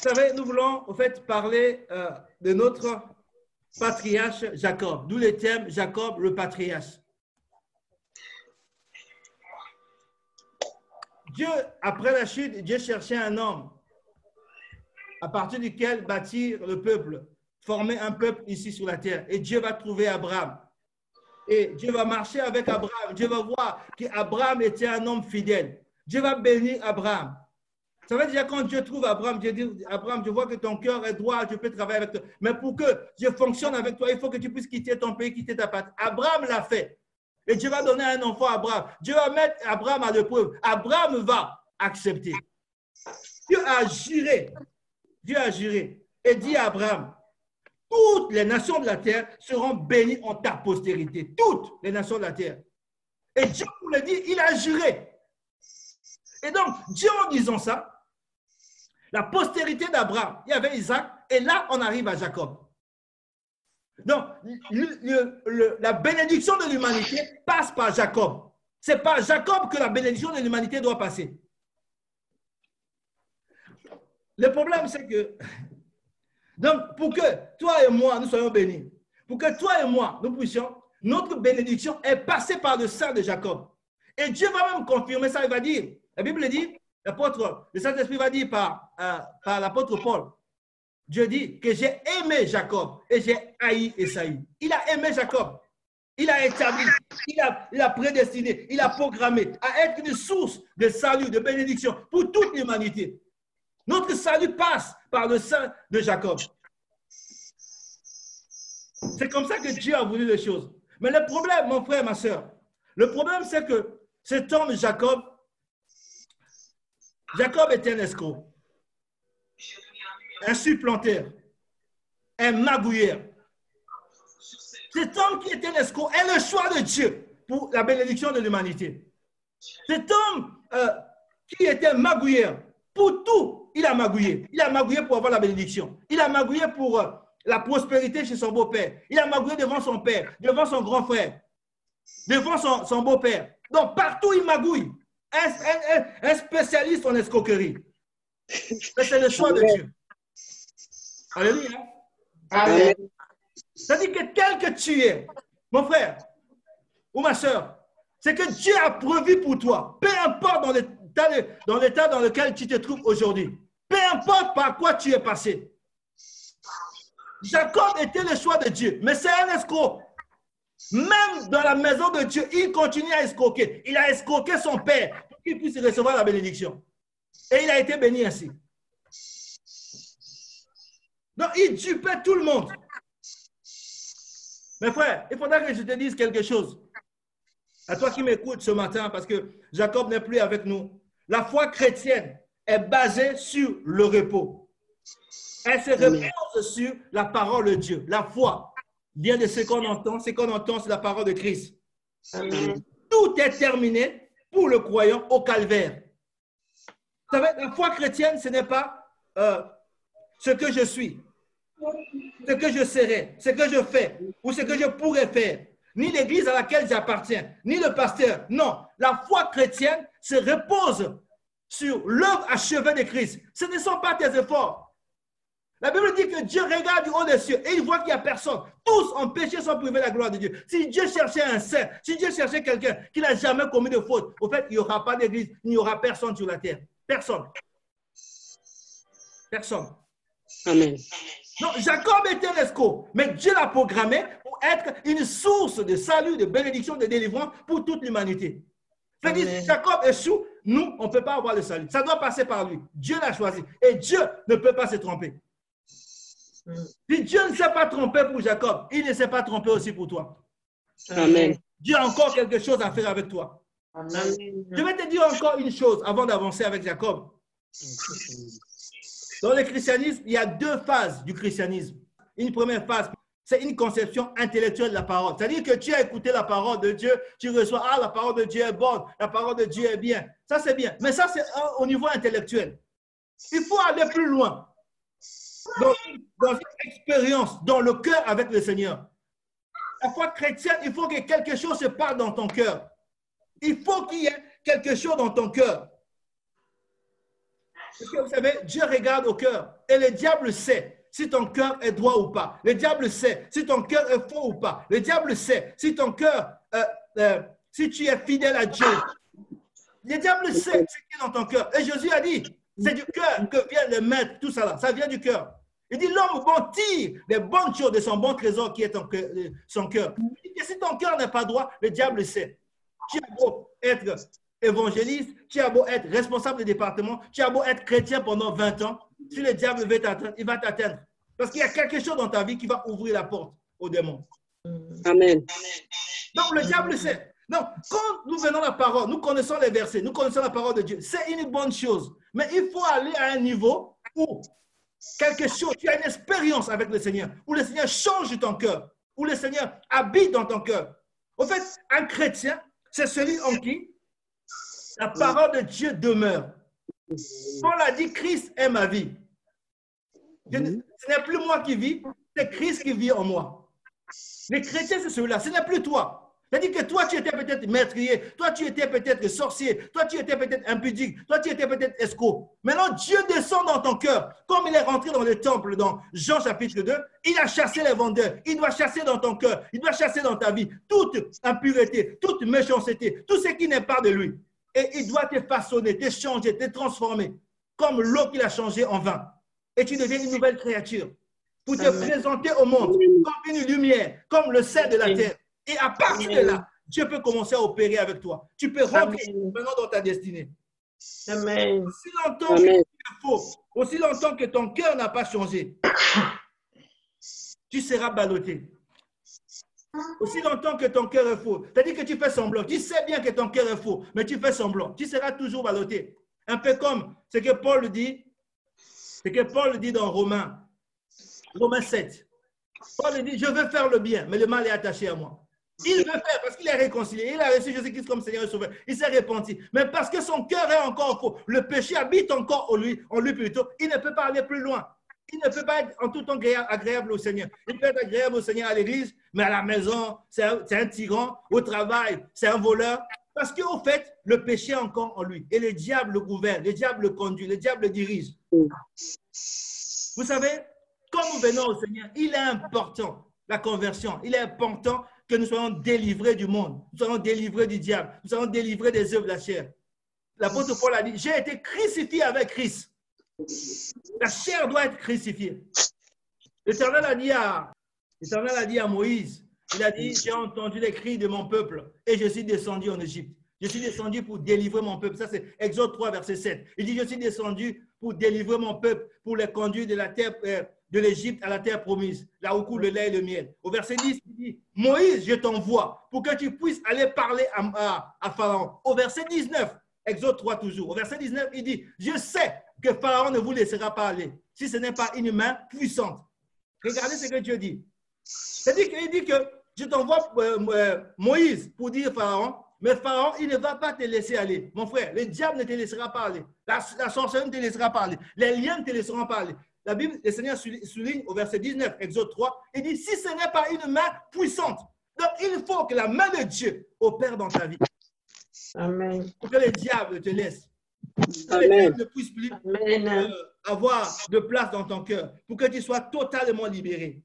Vous savez, nous voulons en fait parler euh, de notre patriarche Jacob, d'où le thème Jacob le patriarche. Dieu, après la chute, Dieu cherchait un homme à partir duquel bâtir le peuple, former un peuple ici sur la terre. Et Dieu va trouver Abraham. Et Dieu va marcher avec Abraham. Dieu va voir qu'Abraham était un homme fidèle. Dieu va bénir Abraham. Ça veut dire quand Dieu trouve Abraham, Dieu dit, Abraham, je vois que ton cœur est droit, je peux travailler avec toi. Mais pour que Dieu fonctionne avec toi, il faut que tu puisses quitter ton pays, quitter ta patrie. Abraham l'a fait. Et Dieu va donner un enfant à Abraham. Dieu va mettre Abraham à l'épreuve. Abraham va accepter. Dieu a juré. Dieu a juré et dit à Abraham, toutes les nations de la terre seront bénies en ta postérité. Toutes les nations de la terre. Et Dieu nous le dit, il a juré. Et donc, Dieu en disant ça, la postérité d'Abraham, il y avait Isaac, Et là, on arrive à Jacob. Donc, la bénédiction de l'humanité passe par Jacob. C'est par Jacob que la bénédiction de l'humanité doit passer. Le problème, c'est que, donc, pour que toi et moi, nous soyons bénis, pour que toi et moi, nous puissions, notre bénédiction est passée par le sang de Jacob. Et Dieu va même confirmer ça, il va dire, la Bible dit, l'apôtre, le Saint-Esprit va dire par, euh, par l'apôtre Paul, Dieu dit que j'ai aimé Jacob et j'ai haï Esaïe. Il a aimé Jacob. Il a établi, il a, il a prédestiné, il a programmé à être une source de salut, de bénédiction pour toute l'humanité. Notre salut passe par le sang de Jacob. C'est comme ça que Dieu a voulu les choses. Mais le problème, mon frère, ma soeur, le problème, c'est que cet homme, Jacob, Jacob était un escroc, un supplanteur, un magouilleur. Cet homme qui était un escroc est le choix de Dieu pour la bénédiction de l'humanité. Cet homme euh, qui était magouilleur, pour tout, il a magouillé. Il a magouillé pour avoir la bénédiction. Il a magouillé pour euh, la prospérité chez son beau-père. Il a magouillé devant son père, devant son grand frère, devant son beau-père. Donc, partout, il magouille. Un, un- un- un spécialiste en escroquerie. Mais c'est le choix de Dieu. Alléluia. Amen. C'est-à-dire que tel que tu es, mon frère ou ma soeur, c'est que Dieu a prévu pour toi, peu importe dans l'état dans, l'état dans lequel tu te trouves aujourd'hui, peu importe par quoi tu es passé. Jacob était le choix de Dieu, mais c'est un escroc. Même dans la maison de Dieu, il continue à escroquer. Il a escroqué son père pour qu'il puisse recevoir la bénédiction. Et il a été béni ainsi. Donc, il dupait tout le monde. Mes frères, il faudra que je te dise quelque chose. À toi qui m'écoutes ce matin, parce que Jacob n'est plus avec nous. La foi chrétienne est basée sur le repos. Elle se repose sur la parole de Dieu. La foi vient de ce qu'on entend. Ce qu'on entend, c'est la parole de Christ. Amen. Tout est terminé pour le croyant au calvaire. Vous savez, la foi chrétienne, ce n'est pas euh, ce que je suis, ce que je serai, ce que je fais ou ce que je pourrais faire, ni l'église à laquelle j'appartiens, ni le pasteur. Non, la foi chrétienne se repose sur l'œuvre achevée de Christ. Ce ne sont pas tes efforts. La Bible dit que Dieu regarde du haut des cieux et il voit qu'il n'y a personne. Tous ont péché sans priver la gloire de Dieu. Si Dieu cherchait un saint, si Dieu cherchait quelqu'un qui n'a jamais commis de faute, au fait, il n'y aura pas d'église, il n'y aura personne sur la terre. Personne. Personne. Amen. Donc, Jacob était un escroc, mais Dieu l'a programmé pour être une source de salut, de bénédiction, de délivrance pour toute l'humanité. Si Jacob échoue, nous, on ne peut pas avoir le salut. Ça doit passer par lui. Dieu l'a choisi. Et Dieu ne peut pas se tromper. Si Dieu ne s'est pas trompé pour Jacob, il ne s'est pas trompé aussi pour toi. Amen. Dieu a encore quelque chose à faire avec toi. Amen. Je vais te dire encore une chose avant d'avancer avec Jacob. Dans le christianisme, il y a deux phases du christianisme. Une première phase, c'est une conception intellectuelle de la parole. C'est-à-dire que tu as écouté la parole de Dieu, tu reçois, ah, la parole de Dieu est bonne, la parole de Dieu est bien. Ça, c'est bien. Mais ça, c'est au niveau intellectuel. Il faut aller plus loin. Dans, dans une expérience, dans le cœur avec le Seigneur. La foi chrétienne, il faut que quelque chose se passe dans ton cœur. Il faut qu'il y ait quelque chose dans ton cœur. Parce que vous savez, Dieu regarde au cœur et le diable sait si ton cœur est droit ou pas. Le diable sait si ton cœur est faux ou pas. Le diable sait si ton cœur, euh, euh, si tu es fidèle à Dieu. Le diable sait ce qui est dans ton cœur. Et Jésus a dit, c'est du cœur que vient le maître, tout ça là. Ça vient du cœur. Il dit, l'homme bon tire les bonnes choses de son bon trésor qui est ton cœur- euh, son cœur. Il dit, si ton cœur n'est pas droit, le diable sait. Tu as beau être évangéliste, tu as beau être responsable de département, tu as beau être chrétien pendant 20 ans, si le diable veut t'atteindre, il va t'atteindre. Parce qu'il y a quelque chose dans ta vie qui va ouvrir la porte au démon. Amen. Donc le diable sait. Donc, quand nous venons la parole, nous connaissons les versets, nous connaissons la parole de Dieu, c'est une bonne chose. Mais il faut aller à un niveau où quelque chose, tu as une expérience avec le Seigneur, où le Seigneur change ton cœur, où le Seigneur habite dans ton cœur. En fait, un chrétien, c'est celui en qui la parole de Dieu demeure. Paul a dit, Christ est ma vie. Je ce n'est plus moi qui vis, c'est Christ qui vit en moi. Les chrétiens, c'est celui-là, ce n'est plus toi. C'est-à-dire que toi, tu étais peut-être meurtrier, toi, tu étais peut-être sorcier, toi, tu étais peut-être impudique, toi, tu étais peut-être escroc. Maintenant, Dieu descend dans ton cœur. Comme il est rentré dans le temple dans Jean chapitre 2, il a chassé les vendeurs. Il doit chasser dans ton cœur, il doit chasser dans ta vie toute impureté, toute méchanceté, tout ce qui n'est pas de lui. Et il doit te façonner, te changer, te transformer, comme l'eau qu'il a changé en vin. Et tu deviens une nouvelle créature pour te Amen. présenter au monde comme une lumière, comme le sel de la terre. Et à partir de là, Dieu peut commencer à opérer avec toi. Tu peux rentrer Amen. maintenant dans ta destinée. Amen. Aussi longtemps que Amen. tu es faux, aussi longtemps que ton cœur n'a pas changé, tu seras ballotté. Aussi longtemps que ton cœur est faux, c'est-à-dire que tu fais semblant. Tu sais bien que ton cœur est faux, mais tu fais semblant. Tu seras toujours ballotté. Un peu comme ce que Paul dit, ce que Paul dit dans Romains, Romains 7. Paul dit, je veux faire le bien, mais le mal est attaché à moi. Il veut faire parce qu'il est réconcilié. Il a reçu Jésus-Christ comme Seigneur et Sauveur. Il s'est repenti. Mais parce que son cœur est encore faux, le péché habite encore en lui, en lui plutôt, il ne peut pas aller plus loin. Il ne peut pas être en tout temps agréa- agréable au Seigneur. Il peut être agréable au Seigneur à l'église, mais à la maison, c'est un, un tyran. Au travail, c'est un voleur. Parce qu'au fait, le péché est encore en lui. Et le diable le gouverne, le diable le conduit, le diable le dirige. Vous savez, quand nous venons au Seigneur, il est important, la conversion, il est important que nous soyons délivrés du monde, nous soyons délivrés du diable, nous soyons délivrés des œuvres de la chair. L'apôtre Paul a dit, j'ai été crucifié avec Christ. La chair doit être crucifiée. L'Éternel a dit à, a dit à Moïse, il a dit, j'ai entendu les cris de mon peuple et je suis descendu en Égypte. Je suis descendu pour délivrer mon peuple. Ça, c'est Exode 3, verset 7. Il dit, je suis descendu pour délivrer mon peuple, pour les conduire de la terre, euh, de l'Égypte à la terre promise, là où coule le lait et le miel. Au verset 10, il dit, Moïse, je t'envoie pour que tu puisses aller parler à, à- Pharaon. Au verset 19, Exode 3 toujours. Au verset 19, il dit, je sais que Pharaon ne vous laissera pas aller si ce n'est pas une main puissante. Regardez ce que Dieu dit. C'est-à-dire qu'il dit que je t'envoie euh, euh, Moïse pour dire Pharaon, mais Pharaon, il ne va pas te laisser aller. Mon frère, le diable ne te laissera pas aller. La, la ne te laissera pas aller. Les liens ne te laisseront pas aller. La Bible, le Seigneur souligne au verset 19, Exode 3, il dit, si ce n'est pas une main puissante, donc il faut que la main de Dieu opère dans ta vie, Amen. pour que le diable te laisse. Pour que le diable ne puisse plus euh, avoir de place dans ton cœur, pour que tu sois totalement libéré.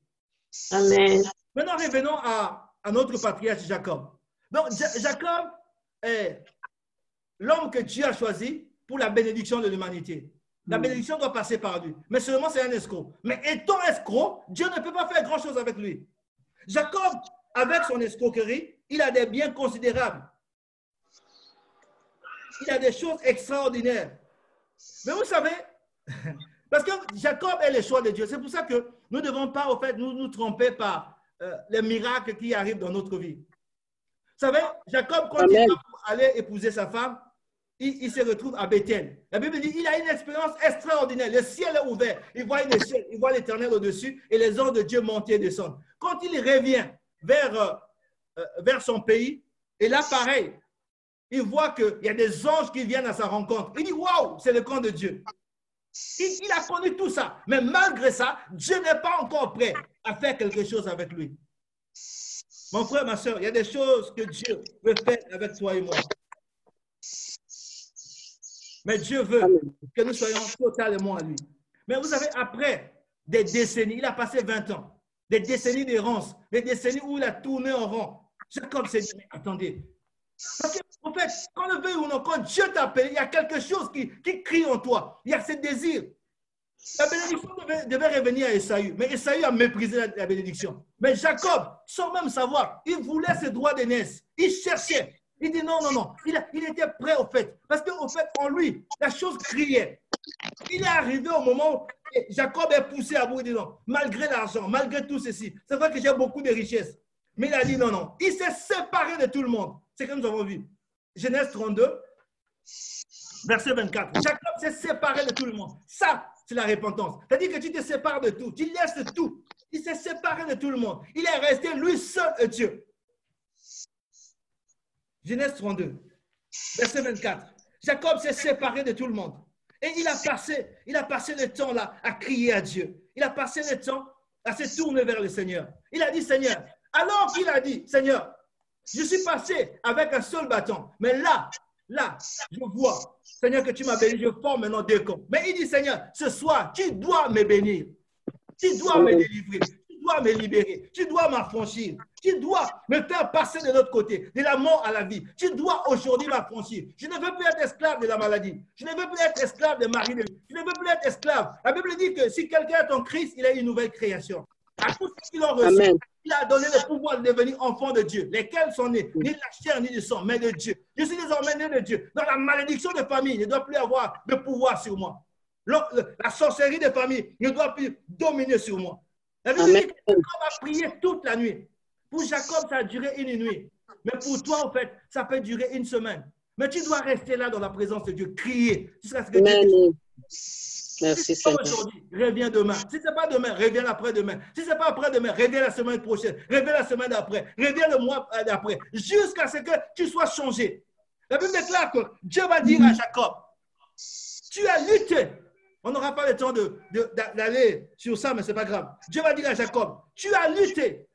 Amen. Maintenant, revenons à, à notre patriarche Jacob. Donc, Ja- Jacob est l'homme que Dieu a choisi pour la bénédiction de l'humanité. La bénédiction doit passer par lui. Mais seulement c'est un escroc. Mais étant escroc, Dieu ne peut pas faire grand-chose avec lui. Jacob, avec son escroquerie, il a des biens considérables. Il a des choses extraordinaires. Mais vous savez, <laughs> parce que Jacob est le choix de Dieu. C'est pour ça que nous ne devons pas, au fait, nous nous tromper par euh, les miracles qui arrivent dans notre vie. Vous savez, Jacob, quand Amen. il va aller épouser sa femme, il, se retrouve à Bethel. La Bible dit il a une expérience extraordinaire. Le ciel est ouvert. Il voit il voit l'éternel au-dessus et les anges de Dieu monter et descendre. Quand il revient vers, euh, euh, vers son pays, et là, pareil, il voit qu'il y a des anges qui viennent à sa rencontre. Il dit Waouh, c'est le camp de Dieu. Il, il a connu tout ça. Mais malgré ça, Dieu n'est pas encore prêt à faire quelque chose avec lui. Mon frère, ma soeur, il y a des choses que Dieu veut faire avec toi et moi. Mais Dieu veut que nous soyons totalement à lui. Mais vous savez, après des décennies, il a passé 20 ans, des décennies d'errance, des décennies où il a tourné en rond. Jacob s'est dit, mais attendez. Parce que, en fait, quand le veuille ou non, quand Dieu t'appelle, il y a quelque chose qui, qui crie en toi. Il y a ce désir. La bénédiction devait, devait revenir à Esaü, mais Esaü a méprisé la, la bénédiction. Mais Jacob, sans même savoir, il voulait ses droits d'aînesse. Il cherchait. Il dit non, non, non. Il, était prêt au fait. Parce qu'au fait, en lui, la chose criait. Il est arrivé au moment où Jacob est poussé à bout. Il dit non, malgré l'argent, malgré tout ceci, c'est vrai que j'ai beaucoup de richesses. Mais il a dit non, non. Il s'est séparé de tout le monde. C'est comme nous avons vu. Genèse 32, verset 24. Jacob s'est séparé de tout le monde. Ça, c'est la repentance. C'est-à-dire que tu te sépares de tout. Tu laisses tout. Il s'est séparé de tout le monde. Il est resté lui seul et Dieu. Genèse 32, verset 24. Jacob s'est séparé de tout le monde. Et il a passé, il a passé le temps là à crier à Dieu. Il a passé le temps à se tourner vers le Seigneur. Il a dit, Seigneur, alors qu'il a dit, Seigneur, je suis passé avec un seul bâton, mais là, là, je vois, Seigneur, que tu m'as béni, je forme maintenant deux camps. Mais il dit, Seigneur, ce soir, tu dois me bénir. Tu dois me délivrer. Tu dois me libérer. Tu dois m'affranchir. Tu dois me faire passer de l'autre côté, de la mort à la vie. Tu dois aujourd'hui m'affranchir. Je ne veux plus être esclave de la maladie. Je ne veux plus être esclave de Marie. Je ne veux plus être esclave. La Bible dit que si quelqu'un est en Christ, il a une nouvelle création. À tous ceux qui l'ont reçu, Amen. il a donné le pouvoir de devenir enfant de Dieu, lesquels sont nés, ni de la chair, ni du sang, mais de Dieu. Je suis désormais né de Dieu. Dans la malédiction de famille ne doit plus avoir de pouvoir sur moi. La sorcellerie de famille ne doit plus dominer sur moi. La Bible dit que Jacob a prié toute la nuit. Pour Jacob, ça a duré une nuit. Mais pour toi, en fait, ça peut durer une semaine. Mais tu dois rester là dans la présence de Dieu, crier jusqu'à ce que Dieu Amen. si Merci c'est pas Seigneur. aujourd'hui, reviens demain. Si c'est pas demain, reviens après-demain. Si c'est pas après-demain, reviens la semaine prochaine. Reviens la semaine d'après. Reviens le mois d'après. Jusqu'à ce que tu sois changé. La Bible déclare que Dieu va dire à Jacob, tu as lutté. On n'aura pas le temps de- de- d'a- d'aller sur ça, mais c'est pas grave. Dieu va dire à Jacob, tu as lutté.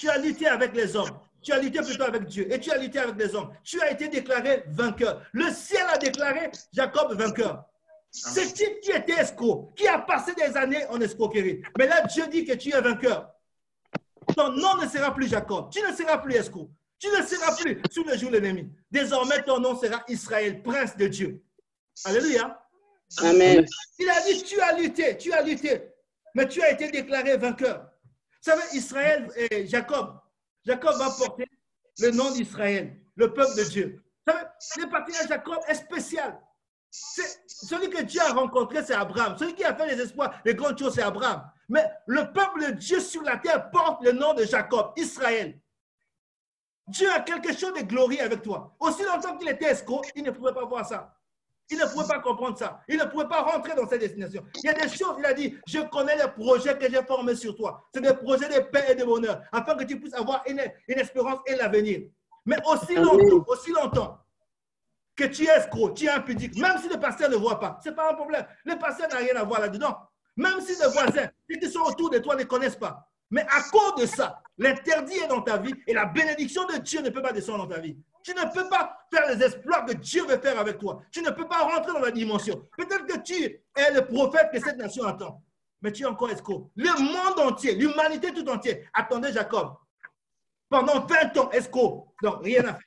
Tu as lutté avec les hommes. Tu as lutté plutôt avec Dieu. Et tu as lutté avec les hommes. Tu as été déclaré vainqueur. Le ciel a déclaré Jacob vainqueur. Ce type qui était escroc, qui a passé des années en escroquerie. Mais là, Dieu dit que tu es vainqueur. Ton nom ne sera plus Jacob. Tu ne seras plus escroc. Tu ne seras plus sous le joug de l'ennemi. Désormais, ton nom sera Israël, prince de Dieu. Alléluia. Amen. Il a dit, tu as lutté, tu as lutté, mais tu as été déclaré vainqueur. Vous savez, Israël et Jacob, Jacob va porter le nom d'Israël, le peuple de Dieu. Vous savez, le patriarche Jacob est spécial. Celui que Dieu a rencontré, c'est Abraham. Celui qui a fait les espoirs, les grandes choses, c'est Abraham. Mais le peuple de Dieu sur la terre porte le nom de Jacob, Israël. Dieu a quelque chose de glorieux avec toi. Aussi longtemps qu'il était escroc, il ne pouvait pas voir ça. Il ne pouvait pas comprendre ça. Il ne pouvait pas rentrer dans cette destination. Il y a des choses, il a dit, je connais les projets que j'ai formés sur toi. C'est des projets de paix et de bonheur, afin que tu puisses avoir une, une espérance et l'avenir. Mais aussi Amen. longtemps, aussi longtemps que tu es escroc, tu es impudique, même si le pasteur ne voit pas, ce n'est pas un problème. Le pasteur n'a rien à voir là-dedans. Même si les voisins, ceux qui sont autour de toi ne connaissent pas. Mais à cause de ça, l'interdit est dans ta vie et la bénédiction de Dieu ne peut pas descendre dans ta vie. Tu ne peux pas faire les exploits que Dieu veut faire avec toi. Tu ne peux pas rentrer dans la dimension. Peut-être que tu es le prophète que cette nation attend, mais tu es encore escroc. Le monde entier, l'humanité tout entière attendait Jacob. Pendant 20 ans, escroc. Donc, rien à faire.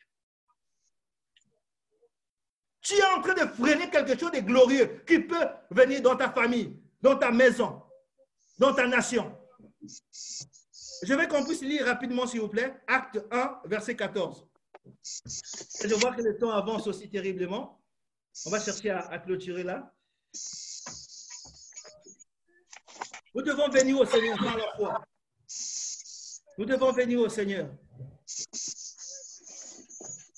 Tu es en train de freiner quelque chose de glorieux qui peut venir dans ta famille, dans ta maison, dans ta nation. Je veux qu'on puisse lire rapidement, s'il vous plaît, Acte 1, verset 14. Et je vois que le temps avance aussi terriblement. On va chercher à, à clôturer là. Nous devons venir au Seigneur par la foi. Nous devons venir au Seigneur.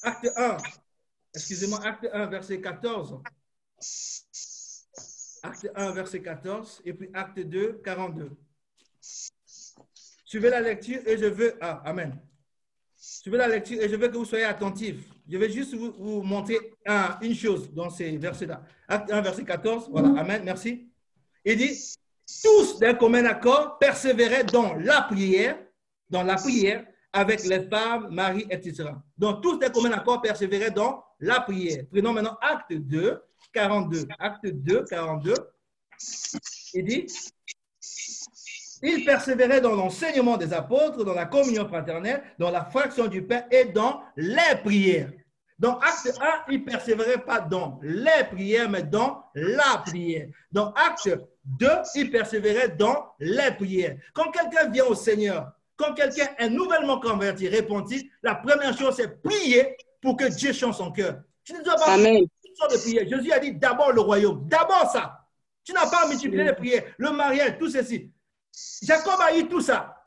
Acte 1, excusez-moi, acte 1, verset 14. Acte 1, verset 14, et puis acte 2, 42. Suivez la lecture et je veux. Ah, Amen. Suivez la lecture et je veux que vous soyez attentifs. Je vais juste vous, vous montrer un- une chose dans ces versets-là. Acte 1, verset 14. Voilà, Amen, merci. Il dit Tous d'un commun accord persévéraient dans la prière, dans la prière, avec les femmes, Marie, etc. Donc, tous d'un commun accord persévéraient dans la prière. Prenons maintenant acte 2, 42. Acte 2, 42. Il dit il persévérait dans l'enseignement des apôtres, dans la communion fraternelle, dans la fraction du pain et dans les prières. Dans Acte 1, il persévérait pas dans les prières, mais dans la prière. Dans Acte 2, il persévérait dans les prières. Quand quelqu'un vient au Seigneur, quand quelqu'un est nouvellement converti, repenti, la première chose, c'est prier pour que Dieu change son cœur. Tu ne dois pas Amen. toutes sortes de prières. Jésus a dit d'abord le royaume, d'abord ça. Tu n'as pas à multiplier les prières, le mariage, tout ceci. Jacob a eu tout ça.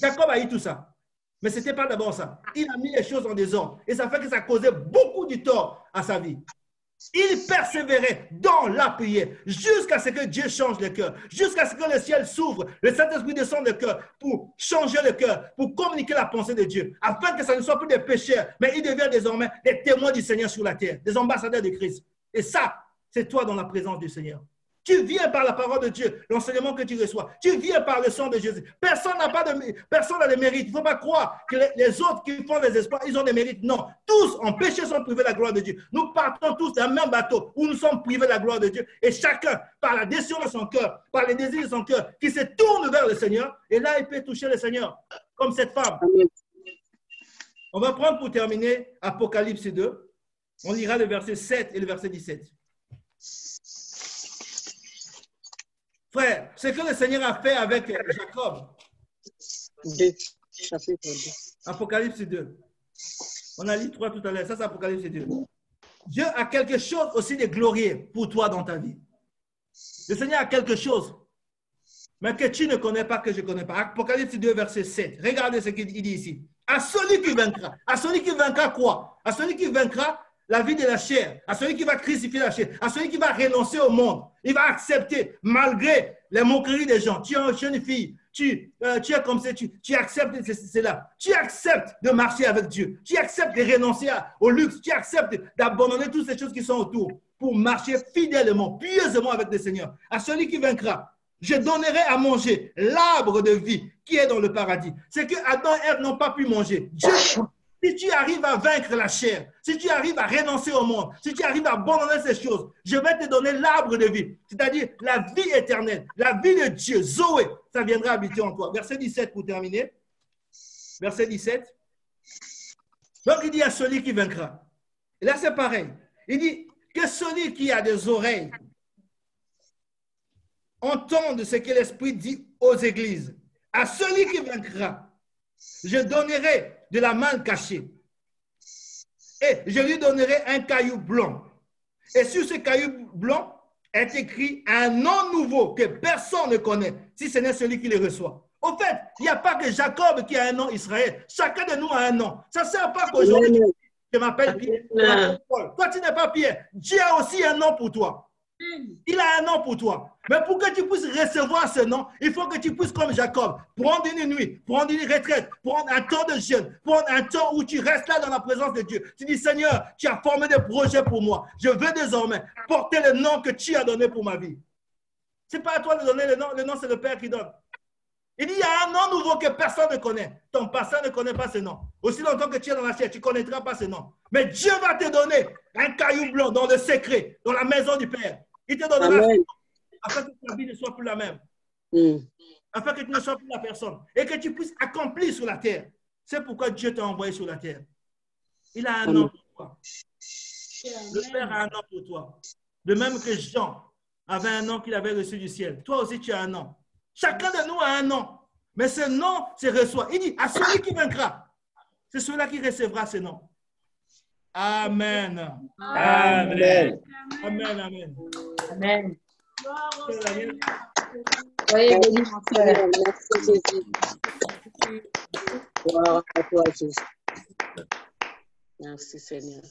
Jacob a eu tout ça. Mais ce n'était pas d'abord ça. Il a mis les choses en désordre. Et ça fait que ça causait beaucoup de tort à sa vie. Il persévérait dans la prière jusqu'à ce que Dieu change le cœur, jusqu'à ce que le ciel s'ouvre, le Saint-Esprit descende le cœur pour changer le cœur, pour communiquer la pensée de Dieu, afin que ça ne soit plus des pécheurs, mais ils deviennent désormais des témoins du Seigneur sur la terre, des ambassadeurs de Christ. Et ça, c'est toi dans la présence du Seigneur. Tu viens par la parole de Dieu, l'enseignement que tu reçois. Tu viens par le sang de Jésus. Personne n'a pas de, personne mérite. Il ne faut pas croire que les, autres qui font des espoirs, ils ont des mérites. Non. Tous en péché sont privés de la gloire de Dieu. Nous partons tous d'un même bateau où nous sommes privés de la gloire de Dieu. Et chacun, par la décision de son cœur, par les désirs de son cœur, qui se tourne vers le Seigneur, et là, il peut toucher le Seigneur. Comme cette femme. On va prendre pour terminer Apocalypse 2. On lira le verset 7 et le verset 17. Frère, ce que le Seigneur a fait avec Jacob. Chapitre 2. Apocalypse 2. On a lu 3 tout à l'heure, ça c'est Apocalypse 2. Dieu a quelque chose aussi de glorieux pour toi dans ta vie. Le Seigneur a quelque chose, mais que tu ne connais pas, que je ne connais pas. Apocalypse 2, verset 7. Regardez ce qu'il dit ici. À celui qui vaincra. À celui qui vaincra quoi? À celui qui vaincra la vie de la chair. À celui qui va crucifier la chair. À celui qui va renoncer au monde. Il va accepter, malgré les moqueries des gens. Tu es une jeune fille. Tu, euh, es comme ça. Tu, acceptes ce- cela. Tu acceptes de marcher avec Dieu. Tu acceptes de renoncer au luxe. Tu acceptes d'abandonner toutes ces choses qui sont autour pour marcher fidèlement, pieusement avec le Seigneur. À celui qui vaincra, je donnerai à manger l'arbre de vie qui est dans le paradis. C'est que Adam et Ève n'ont pas pu manger. Si tu arrives à vaincre la chair, si tu arrives à renoncer au monde, si tu arrives à abandonner ces choses, je vais te donner l'arbre de vie, c'est-à-dire la vie éternelle, la vie de Dieu, Zoé, ça viendra habiter en toi. Verset 17 pour terminer. Verset 17. Donc il dit à celui qui vaincra. Et là c'est pareil. Il dit que celui qui a des oreilles entende ce que l'Esprit dit aux églises. À celui qui vaincra, je donnerai de la main cachée. Et je lui donnerai un caillou blanc. Et sur ce caillou blanc est écrit un nom nouveau que personne ne connaît, si ce n'est celui qui le reçoit. Au fait, il n'y a pas que Jacob qui a un nom Israël. Chacun de nous a un nom. Ça ne sert pas qu'aujourd'hui, je m'appelle Pierre. je Paul. Toi, tu n'es pas Pierre. Dieu a aussi un nom pour toi. Il a un nom pour toi. Mais pour que tu puisses recevoir ce nom, il faut que tu puisses, comme Jacob, prendre une nuit, prendre une retraite, prendre un temps de jeûne, prendre un temps où tu restes là dans la présence de Dieu. Tu dis, Seigneur, tu as formé des projets pour moi. Je veux désormais porter le nom que tu as donné pour ma vie. C'est pas à toi de donner le nom, le nom c'est le Père qui donne. Il dit, il y a un nom nouveau que personne ne connaît. Ton pasteur ne connaît pas ce nom. Aussi longtemps que tu es dans la chair, tu ne connaîtras pas ce nom. Mais Dieu va te donner un caillou blanc dans le secret, dans la maison du Père. Il te donnera Amen. afin que ta vie ne soit plus la même, Mm. afin que tu ne sois plus la personne et que tu puisses accomplir sur la terre. C'est pourquoi Dieu t'a envoyé sur la terre. Il a un nom pour toi. Le Père a un nom pour toi. De même que Jean avait un nom qu'il avait reçu du ciel. Toi aussi, tu as un nom. Chacun de nous a un nom. Mais ce nom se reçoit. Il dit à celui qui vaincra, c'est celui-là qui recevra ce nom. Amen. Amen. Amen. Amen. Amen. Soyez bénis, mon frère. Merci Jésus. Gloire à toi Jésus. Merci Seigneur.